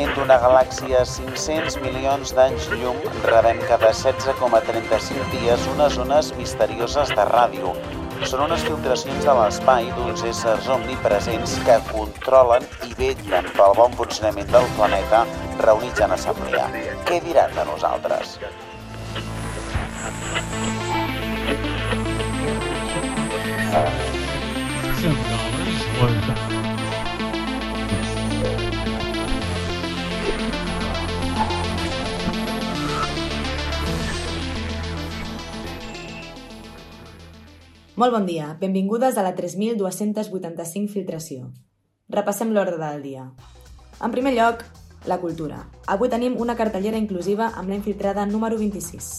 funcionament d'una galàxia a 500 milions d'anys llum, rebem cada 16,35 dies unes ones misterioses de ràdio. Són unes filtracions de l'espai d'uns éssers omnipresents que controlen i vetllen pel bon funcionament del planeta reunits en assemblea. Què diran de nosaltres? Molt bon dia, benvingudes a la 3.285 filtració. Repassem l'ordre del dia. En primer lloc, la cultura. Avui tenim una cartellera inclusiva amb la infiltrada número 26.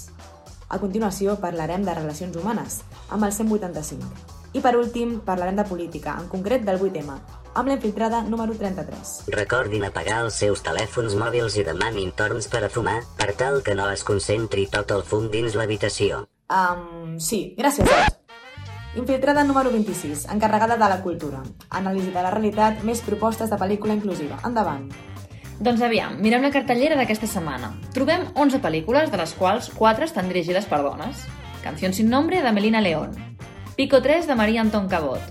A continuació parlarem de relacions humanes, amb el 185. I per últim, parlarem de política, en concret del 8M, amb la infiltrada número 33. Recordin apagar els seus telèfons mòbils i demanin torns per a fumar, per tal que no es concentri tot el fum dins l'habitació. Um, sí, gràcies, Ed. Infiltrada número 26, encarregada de la cultura. Anàlisi de la realitat, més propostes de pel·lícula inclusiva. Endavant. Doncs aviam, mirem la cartellera d'aquesta setmana. Trobem 11 pel·lícules, de les quals 4 estan dirigides per dones. Canción sin nombre, de Melina León. Pico 3, de Maria Anton Cabot.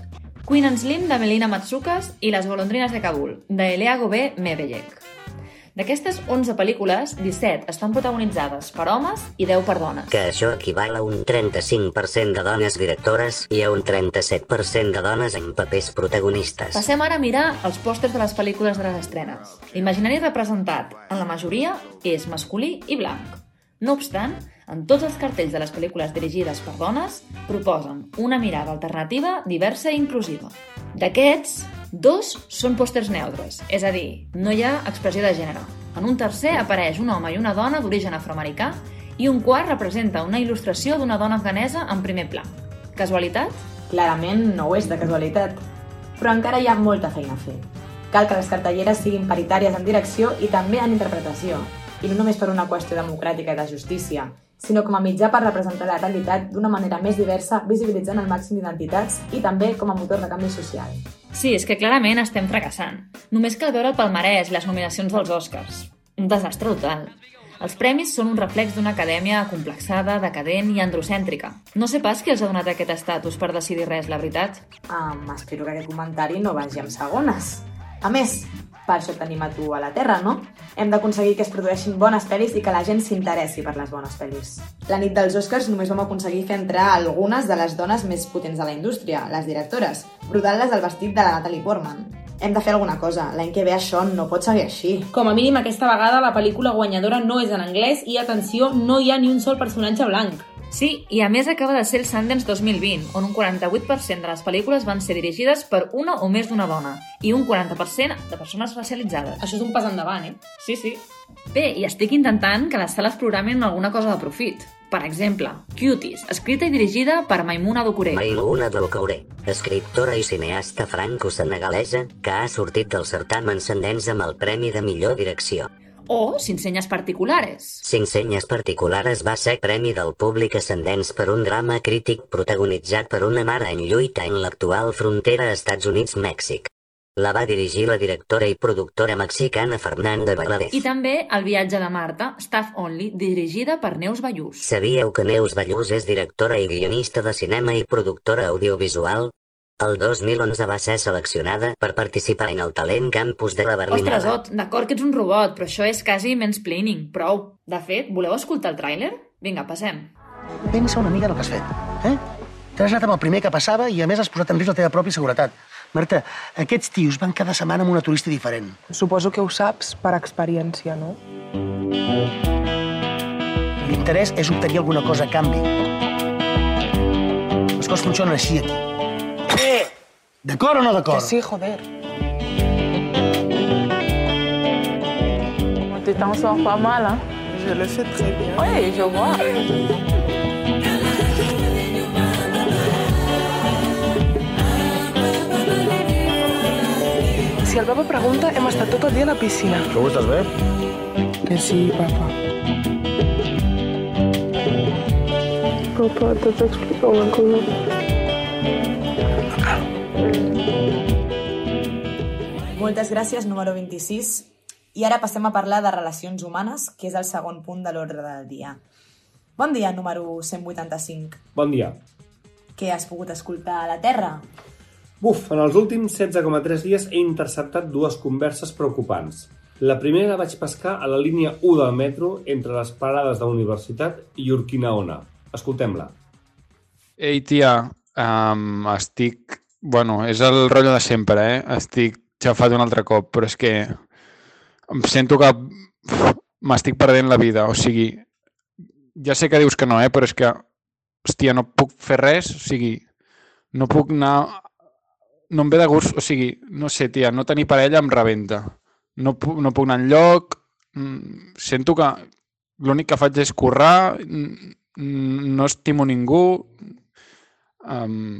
Queen and Slim, de Melina Matsukas. I Les golondrines de Kabul, de Elea Gobé Mebellec. D'aquestes 11 pel·lícules, 17 estan protagonitzades per homes i 10 per dones. Que això equival a un 35% de dones directores i a un 37% de dones en papers protagonistes. Passem ara a mirar els pòsters de les pel·lícules de les estrenes. L'imaginari representat, en la majoria, és masculí i blanc. No obstant, en tots els cartells de les pel·lícules dirigides per dones proposen una mirada alternativa, diversa i inclusiva. D'aquests, dos són pòsters neutres, és a dir, no hi ha expressió de gènere. En un tercer apareix un home i una dona d'origen afroamericà i un quart representa una il·lustració d'una dona afganesa en primer pla. Casualitat? Clarament no ho és de casualitat, però encara hi ha molta feina a fer. Cal que les cartelleres siguin paritàries en direcció i també en interpretació, i no només per una qüestió democràtica i de justícia, sinó com a mitjà per representar la realitat d'una manera més diversa, visibilitzant el màxim d'identitats i també com a motor de canvi social. Sí, és que clarament estem fracassant. Només cal veure el palmarès i les nominacions dels Oscars. Un desastre total. Els premis són un reflex d'una acadèmia complexada, decadent i androcèntrica. No sé pas qui els ha donat aquest estatus per decidir res, la veritat. Um, espero que aquest comentari no vagi amb segones. A més, per això tenim a tu a la Terra, no? Hem d'aconseguir que es produeixin bones pel·lis i que la gent s'interessi per les bones pel·lis. La nit dels Oscars només vam aconseguir fer entrar algunes de les dones més potents de la indústria, les directores, brodant-les al vestit de la Natalie Portman. Hem de fer alguna cosa. L'any que ve això no pot seguir així. Com a mínim aquesta vegada la pel·lícula guanyadora no és en anglès i, atenció, no hi ha ni un sol personatge blanc. Sí, i a més acaba de ser el Sundance 2020, on un 48% de les pel·lícules van ser dirigides per una o més d'una dona i un 40% de persones racialitzades. Això és un pas endavant, eh? Sí, sí. Bé, i estic intentant que les sales programin alguna cosa de profit. Per exemple, Cuties, escrita i dirigida per Maimuna Doucouré. Maimuna Doucouré, escriptora i cineasta franco-senegalesa que ha sortit del certamen Sundance amb el Premi de Millor Direcció. O Sin senyes particulares. Cinc senyes particulars va ser premi del públic ascendents per un drama crític protagonitzat per una mare en lluita en l'actual frontera Estats Units-Mèxic. La va dirigir la directora i productora mexicana Fernanda Valadez. I també El viatge de Marta, Staff Only, dirigida per Neus Ballús. Sabíeu que Neus Ballús és directora i guionista de cinema i productora audiovisual? El 2011 va ser seleccionada per participar en el Talent Campus de la Berlinada. Ostres, Ot, d'acord que ets un robot, però això és quasi mansplaining. Prou. De fet, voleu escoltar el tràiler? Vinga, passem. Pensa una mica en el que has fet, eh? T'has anat amb el primer que passava i a més has posat en risc la teva pròpia seguretat. Marta, aquests tios van cada setmana amb una turista diferent. Suposo que ho saps per experiència, no? L'interès és obtenir alguna cosa a canvi. Les coses funcionen així aquí. D'acord o no Que d'acord? sí, joder. Tu t'en sors pas mal, hein Je le fais très bien. Oui, je vois. Si el papa pregunta, hem estat tot el dia a la piscina. Que ho estàs bé? Que sí, papa. Papa, t'haig d'explicar una cosa. Moltes gràcies, número 26. I ara passem a parlar de relacions humanes, que és el segon punt de l'ordre del dia. Bon dia, número 185. Bon dia. Què has pogut escoltar a la Terra? Buf, en els últims 16,3 dies he interceptat dues converses preocupants. La primera la vaig pescar a la línia 1 del metro entre les parades de la universitat i Urquinaona. Escoltem-la. Ei, tia, um, estic... Bueno, és el rotllo de sempre, eh? Estic xafat un altre cop, però és que em sento que m'estic perdent la vida. O sigui, ja sé que dius que no, eh? Però és que, hòstia, no puc fer res. O sigui, no puc anar... No em ve de gust, o sigui, no sé, tia, no tenir parella em rebenta. No no puc anar enlloc. Mm, Sento que l'únic que faig és currar, mm, mm, no estimo ningú. Um,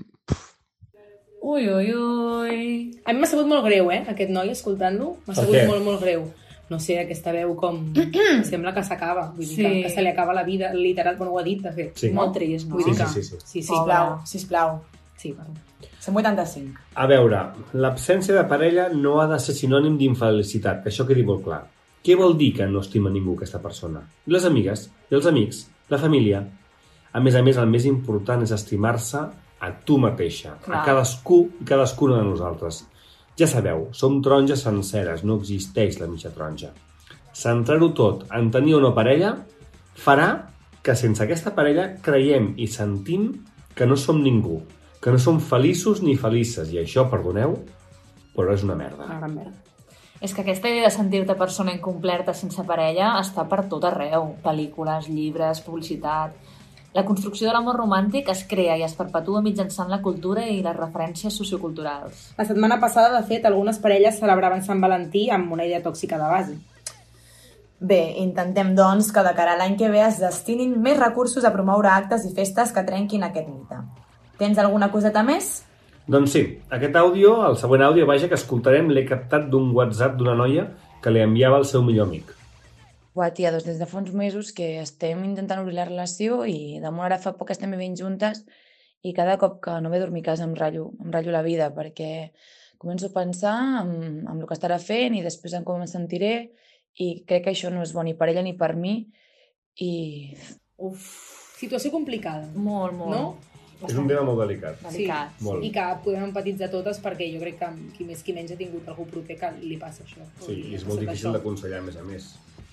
Ui, ui, ui. A mi m'ha sabut molt greu, eh, aquest noi, escoltant-lo. M'ha sabut què? molt, molt greu. No sé, aquesta veu com... sembla que s'acaba. Vull dir Sí. que, que se li acaba la vida, literal, però ho ha dit, de fet. Sí. Molt trist, no? Vull dir Sí, que... sí, sí, sí. sí, sí Sisplau, sisplau. Sí, perdó. 185. A veure, l'absència de parella no ha de ser sinònim d'infelicitat, que això quedi molt clar. Què vol dir que no estima ningú aquesta persona? Les amigues, i els amics, la família. A més a més, el més important és estimar-se a tu mateixa, Clar. a cadascú i cadascuna de nosaltres. Ja sabeu, som taronges senceres, no existeix la mitja taronja. Centrar-ho tot en tenir no parella farà que sense aquesta parella creiem i sentim que no som ningú, que no som feliços ni felices, i això, perdoneu, però és una merda. Una gran merda. És que aquesta idea de sentir-te persona incompleta sense parella està per tot arreu. Pel·lícules, llibres, publicitat... La construcció de l'amor romàntic es crea i es perpetua mitjançant la cultura i les referències socioculturals. La setmana passada, de fet, algunes parelles celebraven Sant Valentí amb una idea tòxica de base. Bé, intentem, doncs, que de cara a l'any que ve es destinin més recursos a promoure actes i festes que trenquin aquest mite. Tens alguna coseta més? Doncs sí, aquest àudio, el següent àudio, vaja, que escoltarem, l'he captat d'un WhatsApp d'una noia que li enviava el seu millor amic. Buah, tia, doncs des de fa uns mesos que estem intentant obrir la relació i damunt ara fa poc que estem vivint juntes i cada cop que no ve a dormir a casa em ratllo, em ratllo la vida perquè començo a pensar en, en el que estarà fent i després en com em sentiré i crec que això no és bo ni per ella ni per mi i Uf, situació complicada. Molt, molt. No? És un tema molt delicat. Delicat. Sí, Molt. i que podem empatitzar totes perquè jo crec que qui més qui menys ha tingut algú proper que li passa això. Sí, i és molt difícil d'aconsellar, a més a més.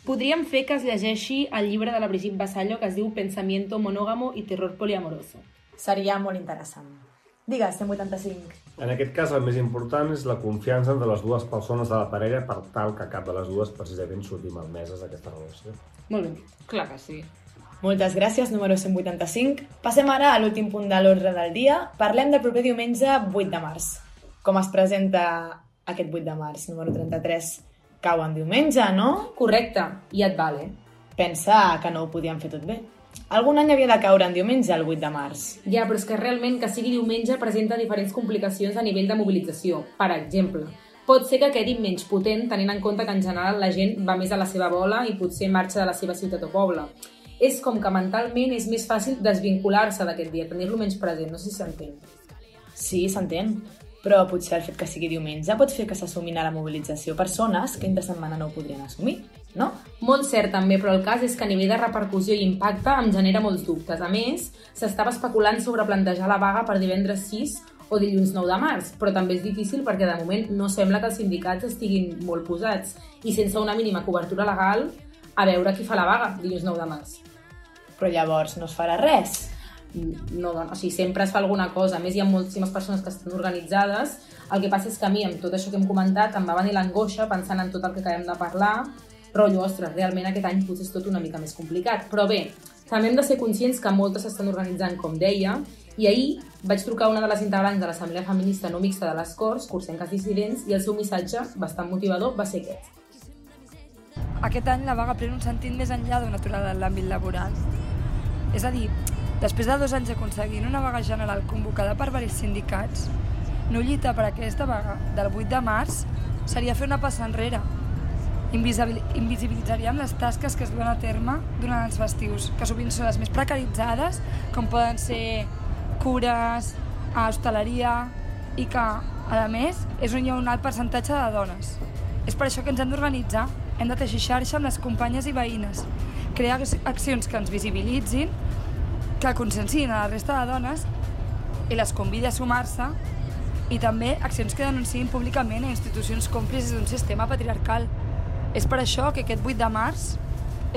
Podríem fer que es llegeixi el llibre de la Brigitte Vassallo que es diu Pensamiento monógamo i terror poliamoroso. Seria molt interessant. Digues, 185. En aquest cas, el més important és la confiança entre les dues persones de la parella per tal que cap de les dues precisament surti malmeses d'aquesta relació. Molt dit. Clar que sí. Moltes gràcies, número 185. Passem ara a l'últim punt de l'ordre del dia. Parlem del proper diumenge 8 de març. Com es presenta aquest 8 de març, número 33? Cau en diumenge, no? Correcte, i et vale. Pensa que no ho podíem fer tot bé. Algun any havia de caure en diumenge el 8 de març. Ja, però és que realment que sigui diumenge presenta diferents complicacions a nivell de mobilització. Per exemple, pot ser que quedi menys potent tenint en compte que en general la gent va més a la seva bola i potser marxa de la seva ciutat o poble. És com que mentalment és més fàcil desvincular-se d'aquest dia, tenir-lo menys present, no sé si s'entén. Sí, s'entén. Però potser el fet que sigui diumenge pot fer que s'assumin a la mobilització persones que entre setmana no ho podrien assumir, no? Molt cert també, però el cas és que a nivell de repercussió i impacte em genera molts dubtes. A més, s'estava especulant sobre plantejar la vaga per divendres 6 o dilluns 9 de març, però també és difícil perquè de moment no sembla que els sindicats estiguin molt posats i sense una mínima cobertura legal a veure qui fa la vaga dilluns 9 de març. Però llavors no es farà res. No, o sigui, sempre es fa alguna cosa. A més, hi ha moltíssimes persones que estan organitzades. El que passa és que a mi, amb tot això que hem comentat, em va venir l'angoixa pensant en tot el que acabem de parlar, però, ostres, realment aquest any potser és tot una mica més complicat. Però bé, també hem de ser conscients que moltes s'estan organitzant, com deia, i ahir vaig trucar una de les integrants de l'Assemblea Feminista No Mixta de les Corts, Cursenques Dissidents, i el seu missatge, bastant motivador, va ser aquest. Aquest any la vaga pren un sentit més enllà d'un aturat en l'àmbit laboral. És a dir, després de dos anys aconseguint una vaga general convocada per diversos sindicats, no lluitar per aquesta vaga del 8 de març seria fer una passa enrere. Invisibil invisibilitzaríem les tasques que es duen a terme durant els festius, que sovint són les més precaritzades, com poden ser cures, hostaleria, i que, a més, és on hi ha un alt percentatge de dones. És per això que ens hem d'organitzar hem de teixir xarxa amb les companyes i veïnes, crear accions que ens visibilitzin, que consciencien a la resta de dones i les convidi a sumar-se i també accions que denunciïn públicament a institucions còmplices d'un sistema patriarcal. És per això que aquest 8 de març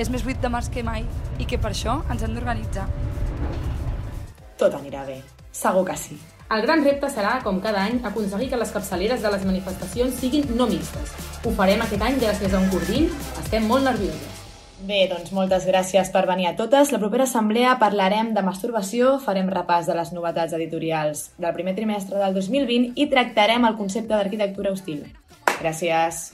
és més 8 de març que mai i que per això ens hem d'organitzar. Tot anirà bé. Segur que sí. El gran repte serà, com cada any, aconseguir que les capçaleres de les manifestacions siguin no mixtes. Ho farem aquest any gràcies a un cordill. Estem molt nervioses. Bé, doncs moltes gràcies per venir a totes. La propera assemblea parlarem de masturbació, farem repàs de les novetats editorials del primer trimestre del 2020 i tractarem el concepte d'arquitectura hostil. Gràcies.